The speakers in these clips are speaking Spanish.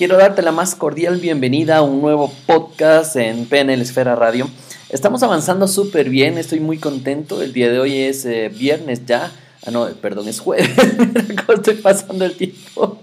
Quiero darte la más cordial bienvenida a un nuevo podcast en PNL Esfera Radio. Estamos avanzando súper bien, estoy muy contento. El día de hoy es eh, viernes ya. Ah, no, perdón, es jueves. Estoy pasando el tiempo.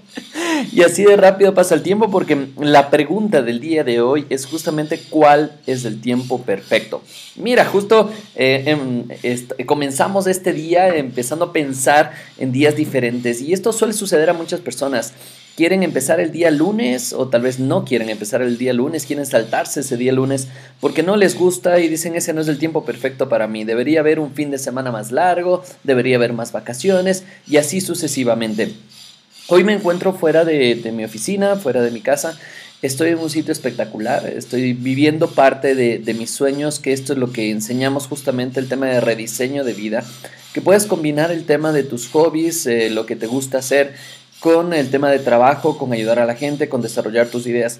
Y así de rápido pasa el tiempo porque la pregunta del día de hoy es justamente cuál es el tiempo perfecto. Mira, justo eh, em, comenzamos este día empezando a pensar en días diferentes y esto suele suceder a muchas personas. Quieren empezar el día lunes o tal vez no quieren empezar el día lunes, quieren saltarse ese día lunes porque no les gusta y dicen ese no es el tiempo perfecto para mí. Debería haber un fin de semana más largo, debería haber más vacaciones y así sucesivamente. Hoy me encuentro fuera de, mi oficina, fuera de mi casa. Estoy en un sitio espectacular, estoy viviendo parte de, mis sueños, que esto es lo que enseñamos justamente, el tema de rediseño de vida, que puedes combinar el tema de tus hobbies, eh, lo que te gusta hacer, con el tema de trabajo, con ayudar a la gente, con desarrollar tus ideas.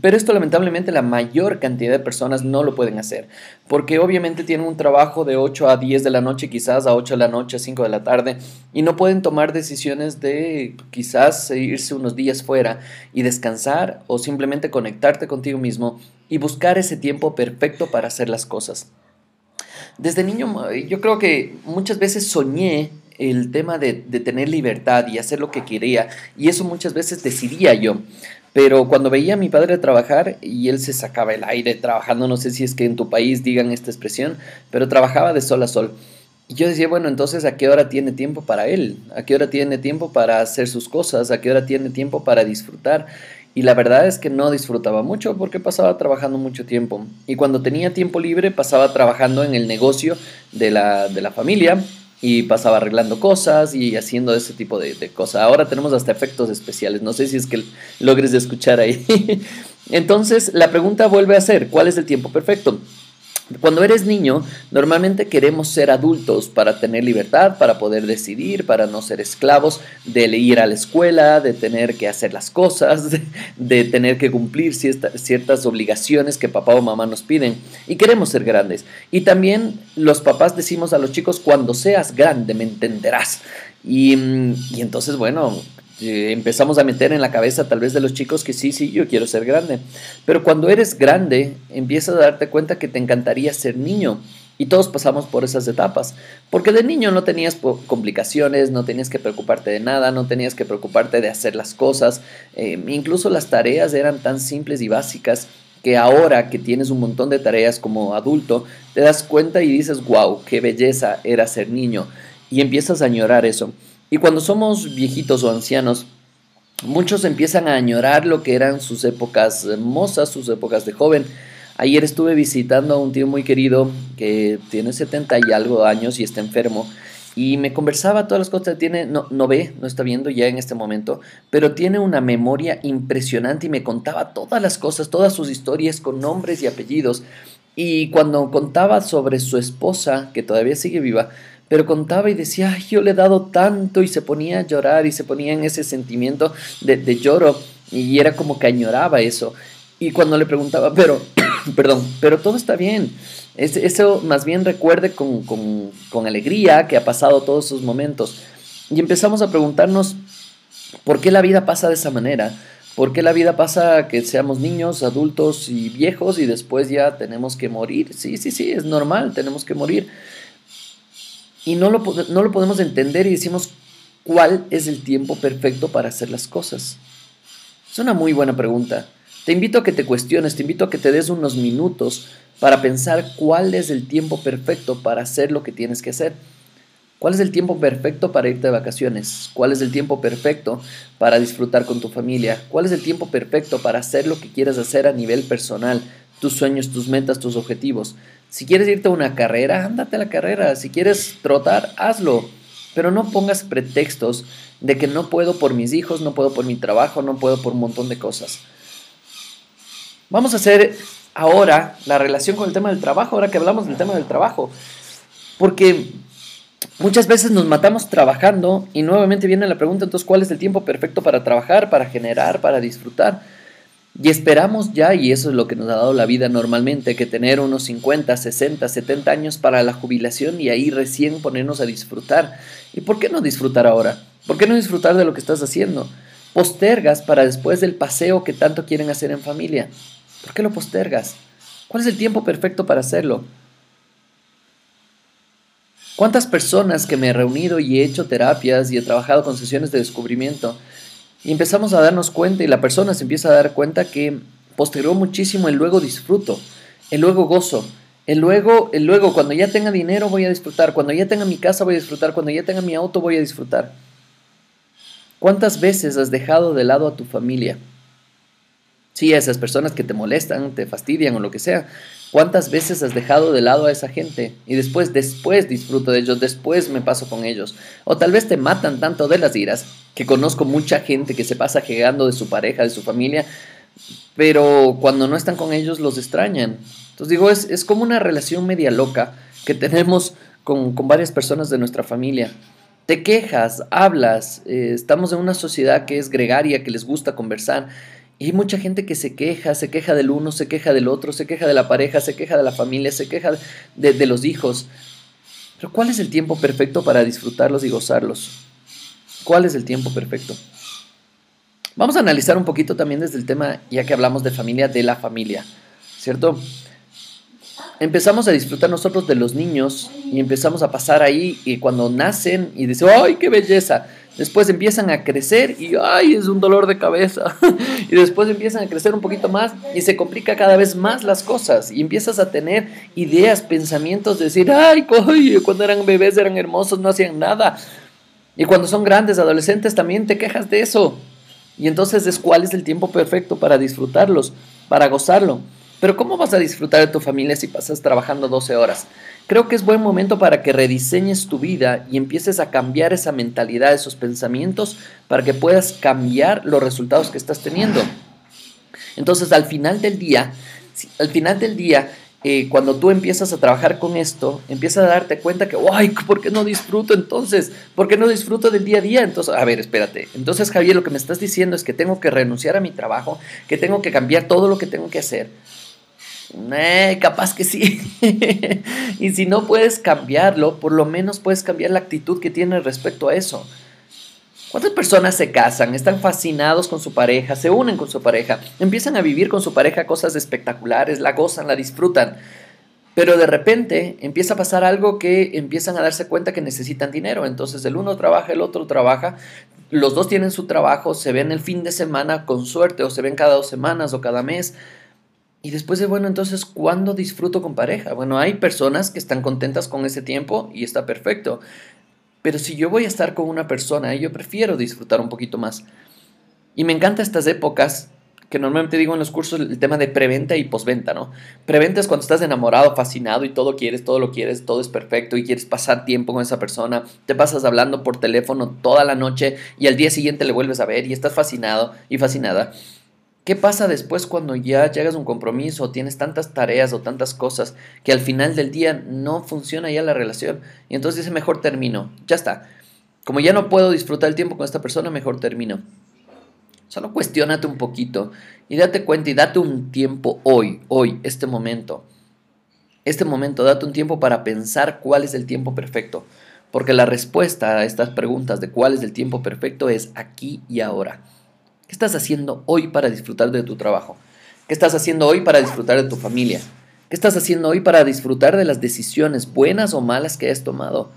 Pero esto lamentablemente la mayor cantidad de personas no lo pueden hacer, porque obviamente tienen un trabajo de 8 a 10 de la noche, quizás a 8 de la noche, a 5 de la tarde, y no pueden tomar decisiones de quizás irse unos días fuera y descansar o simplemente conectarte contigo mismo y buscar ese tiempo perfecto para hacer las cosas. Desde niño yo creo que muchas veces soñé el tema de, tener libertad y hacer lo que quería, y eso muchas veces decidía yo. Pero cuando veía a mi padre trabajar y él se sacaba el aire trabajando, no sé si es que en tu país digan esta expresión, pero trabajaba de sol a sol. Y yo decía, bueno, entonces ¿a qué hora tiene tiempo para él? ¿A qué hora tiene tiempo para hacer sus cosas? ¿A qué hora tiene tiempo para disfrutar? Y la verdad es que no disfrutaba mucho porque pasaba trabajando mucho tiempo. Y cuando tenía tiempo libre pasaba trabajando en el negocio de la, de la familia y pasaba arreglando cosas y haciendo ese tipo de, cosas. Ahora tenemos hasta efectos especiales, no sé si es que logres escuchar ahí. Entonces, la pregunta vuelve a ser, ¿cuál es el tiempo perfecto? Cuando eres niño, normalmente queremos ser adultos para tener libertad, para poder decidir, para no ser esclavos de ir a la escuela, de tener que hacer las cosas, de, tener que cumplir ciertas obligaciones que papá o mamá nos piden. Y queremos ser grandes. Y también los papás decimos a los chicos, cuando seas grande me entenderás. Y, y entonces, bueno, eh, empezamos a meter en la cabeza tal vez de los chicos que sí, sí, yo quiero ser grande. Pero cuando eres grande, empiezas a darte cuenta que te encantaría ser niño. Y todos pasamos por esas etapas. Porque de niño no tenías complicaciones, no tenías que preocuparte de nada, no tenías que preocuparte de hacer las cosas. Eh, incluso las tareas eran tan simples y básicas que ahora que tienes un montón de tareas como adulto, te das cuenta y dices, wow, qué belleza era ser niño. Y empiezas a añorar eso. Y cuando somos viejitos o ancianos, muchos empiezan a añorar lo que eran sus épocas mozas, sus épocas de joven. Ayer estuve visitando a un tío muy querido que tiene 70 y algo años y está enfermo. Y me conversaba todas las cosas. Tiene, no, no ve, no está viendo ya en este momento, pero tiene una memoria impresionante y me contaba todas las cosas, todas sus historias con nombres y apellidos. Y cuando contaba sobre su esposa, que todavía sigue viva, pero contaba y decía, yo le he dado tanto y se ponía a llorar y se ponía en ese sentimiento de, lloro y era como que añoraba eso. Y cuando le preguntaba, pero, perdón, pero todo está bien. eso más bien recuerde con, con, con alegría que ha pasado todos esos momentos. Y empezamos a preguntarnos, ¿por qué la vida pasa de esa manera? ¿Por qué la vida pasa que seamos niños, adultos y viejos y después ya tenemos que morir? Sí, sí, sí, es normal, tenemos que morir y no lo, no lo podemos entender y decimos cuál es el tiempo perfecto para hacer las cosas. Es una muy buena pregunta. Te invito a que te cuestiones, te invito a que te des unos minutos para pensar cuál es el tiempo perfecto para hacer lo que tienes que hacer. ¿Cuál es el tiempo perfecto para irte de vacaciones? ¿Cuál es el tiempo perfecto para disfrutar con tu familia? ¿Cuál es el tiempo perfecto para hacer lo que quieras hacer a nivel personal? Tus sueños, tus metas, tus objetivos. Si quieres irte a una carrera, ándate a la carrera. Si quieres trotar, hazlo. Pero no pongas pretextos de que no puedo por mis hijos, no puedo por mi trabajo, no puedo por un montón de cosas. Vamos a hacer ahora la relación con el tema del trabajo, ahora que hablamos del tema del trabajo. Porque muchas veces nos matamos trabajando y nuevamente viene la pregunta, entonces, ¿cuál es el tiempo perfecto para trabajar, para generar, para disfrutar? Y esperamos ya, y eso es lo que nos ha dado la vida normalmente, que tener unos 50, 60, 70 años para la jubilación y ahí recién ponernos a disfrutar. ¿Y por qué no disfrutar ahora? ¿Por qué no disfrutar de lo que estás haciendo? postergas para después del paseo que tanto quieren hacer en familia? ¿Por qué lo postergas? ¿Cuál es el tiempo perfecto para hacerlo? ¿Cuántas personas que me he reunido y he hecho terapias y he trabajado con sesiones de descubrimiento y empezamos a darnos cuenta y la persona se empieza a dar cuenta que postergó muchísimo el luego disfruto, el luego gozo, el luego, el luego cuando ya tenga dinero voy a disfrutar, cuando ya tenga mi casa voy a disfrutar, cuando ya tenga mi auto voy a disfrutar. ¿Cuántas veces has dejado de lado a tu familia? Sí, a esas personas que te molestan, te fastidian o lo que sea. ¿Cuántas veces has dejado de lado a esa gente? Y después, después disfruto de ellos, después me paso con ellos. O tal vez te matan tanto de las iras, que conozco mucha gente que se pasa llegando de su pareja, de su familia, pero cuando no están con ellos los extrañan. Entonces digo, es, es como una relación media loca que tenemos con, con varias personas de nuestra familia te quejas, hablas, eh, estamos en una sociedad que es gregaria, que les gusta conversar, y mucha gente que se queja, se queja del uno, se queja del otro, se queja de la pareja, se queja de la familia, se queja de, los hijos. Pero ¿cuál es el tiempo perfecto para disfrutarlos y gozarlos? ¿Cuál es el tiempo perfecto? Vamos a analizar un poquito también desde el tema, ya que hablamos de familia, de la familia, ¿cierto? Empezamos a disfrutar nosotros de los niños y empezamos a pasar ahí y cuando nacen y dicen, ¡ay, qué belleza! Después empiezan a crecer y ¡ay! Es un dolor de cabeza. y después empiezan a crecer un poquito más y se complica cada vez más las cosas. Y empiezas a tener ideas, pensamientos de decir ¡ay! Cuando eran bebés eran hermosos, no hacían nada. Y cuando son grandes, adolescentes, también te quejas de eso. Y entonces es cuál es el tiempo perfecto para disfrutarlos, para gozarlo. Pero ¿cómo vas a disfrutar de tu familia si pasas trabajando 12 horas? Creo que es buen momento para que rediseñes tu vida y empieces a cambiar esa mentalidad, esos pensamientos, para que puedas cambiar los resultados que estás teniendo. Entonces, al final del día, al final del día, eh, cuando tú empiezas a trabajar con esto, empiezas a darte cuenta que, ¡ay! ¿Por qué no disfruto entonces? ¿Por qué no disfruto del día a día? Entonces, a ver, espérate. Entonces, Javier, lo que me estás diciendo es que tengo que renunciar a mi trabajo, que tengo que cambiar todo lo que tengo que hacer eh, capaz que sí. y si no puedes cambiarlo, por lo menos puedes cambiar la actitud que tienes respecto a eso. ¿Cuántas personas se casan, están fascinados con su pareja, se unen con su pareja, empiezan a vivir con su pareja cosas espectaculares, la gozan, la disfrutan? Pero de repente empieza a pasar algo que empiezan a darse cuenta que necesitan dinero. Entonces el uno trabaja, el otro trabaja, los dos tienen su trabajo, se ven el fin de semana con suerte o se ven cada dos semanas o cada mes y después de, bueno, entonces, ¿cuándo disfruto con pareja? Bueno, hay personas que están contentas con ese tiempo y está perfecto. Pero si yo voy a estar con una persona, yo prefiero disfrutar un poquito más. Y me encantan estas épocas que normalmente digo en los cursos el tema de preventa y posventa, ¿no? Preventa es cuando estás enamorado, fascinado y todo quieres, todo lo quieres, todo es perfecto y quieres pasar tiempo con esa persona, te pasas hablando por teléfono toda la noche y al día siguiente le vuelves a ver y estás fascinado y fascinada. ¿Qué pasa después cuando ya llegas a un compromiso o tienes tantas tareas o tantas cosas que al final del día no funciona ya la relación? Y entonces dice, mejor termino. Ya está. Como ya no puedo disfrutar el tiempo con esta persona, mejor termino. Solo cuestionate un poquito y date cuenta y date un tiempo hoy, hoy, este momento. Este momento, date un tiempo para pensar cuál es el tiempo perfecto. Porque la respuesta a estas preguntas de cuál es el tiempo perfecto es aquí y ahora. ¿Qué estás haciendo hoy para disfrutar de tu trabajo? ¿Qué estás haciendo hoy para disfrutar de tu familia? ¿Qué estás haciendo hoy para disfrutar de las decisiones buenas o malas que has tomado?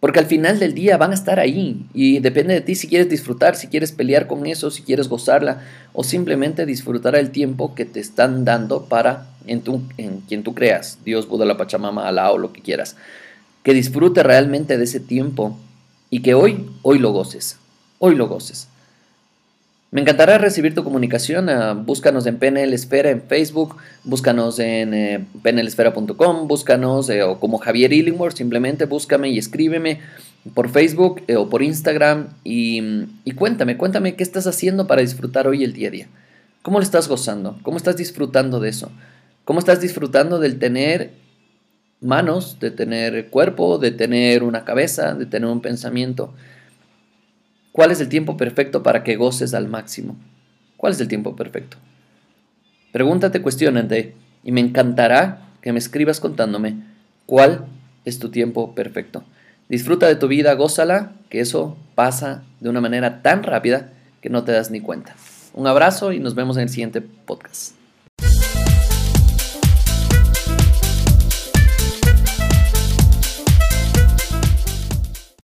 Porque al final del día van a estar ahí y depende de ti si quieres disfrutar, si quieres pelear con eso, si quieres gozarla o simplemente disfrutar el tiempo que te están dando para en, en quien tú creas, Dios, Buda, la Pachamama, Alá o lo que quieras. Que disfrute realmente de ese tiempo y que hoy, hoy lo goces, hoy lo goces. Me encantará recibir tu comunicación. Ah, búscanos en PNL Esfera en Facebook, búscanos en eh, pnlesfera.com, búscanos eh, o como Javier Illingworth, simplemente búscame y escríbeme por Facebook eh, o por Instagram y, y, cuéntame, cuéntame qué estás haciendo para disfrutar hoy el día a día. ¿Cómo lo estás gozando? ¿Cómo estás disfrutando de eso? ¿Cómo estás disfrutando del tener manos, de tener cuerpo, de tener una cabeza, de tener un pensamiento? ¿Cuál es el tiempo perfecto para que goces al máximo? ¿Cuál es el tiempo perfecto? Pregúntate, cuestionante y me encantará que me escribas contándome cuál es tu tiempo perfecto. Disfruta de tu vida, gózala, que eso pasa de una manera tan rápida que no te das ni cuenta. Un abrazo y nos vemos en el siguiente podcast.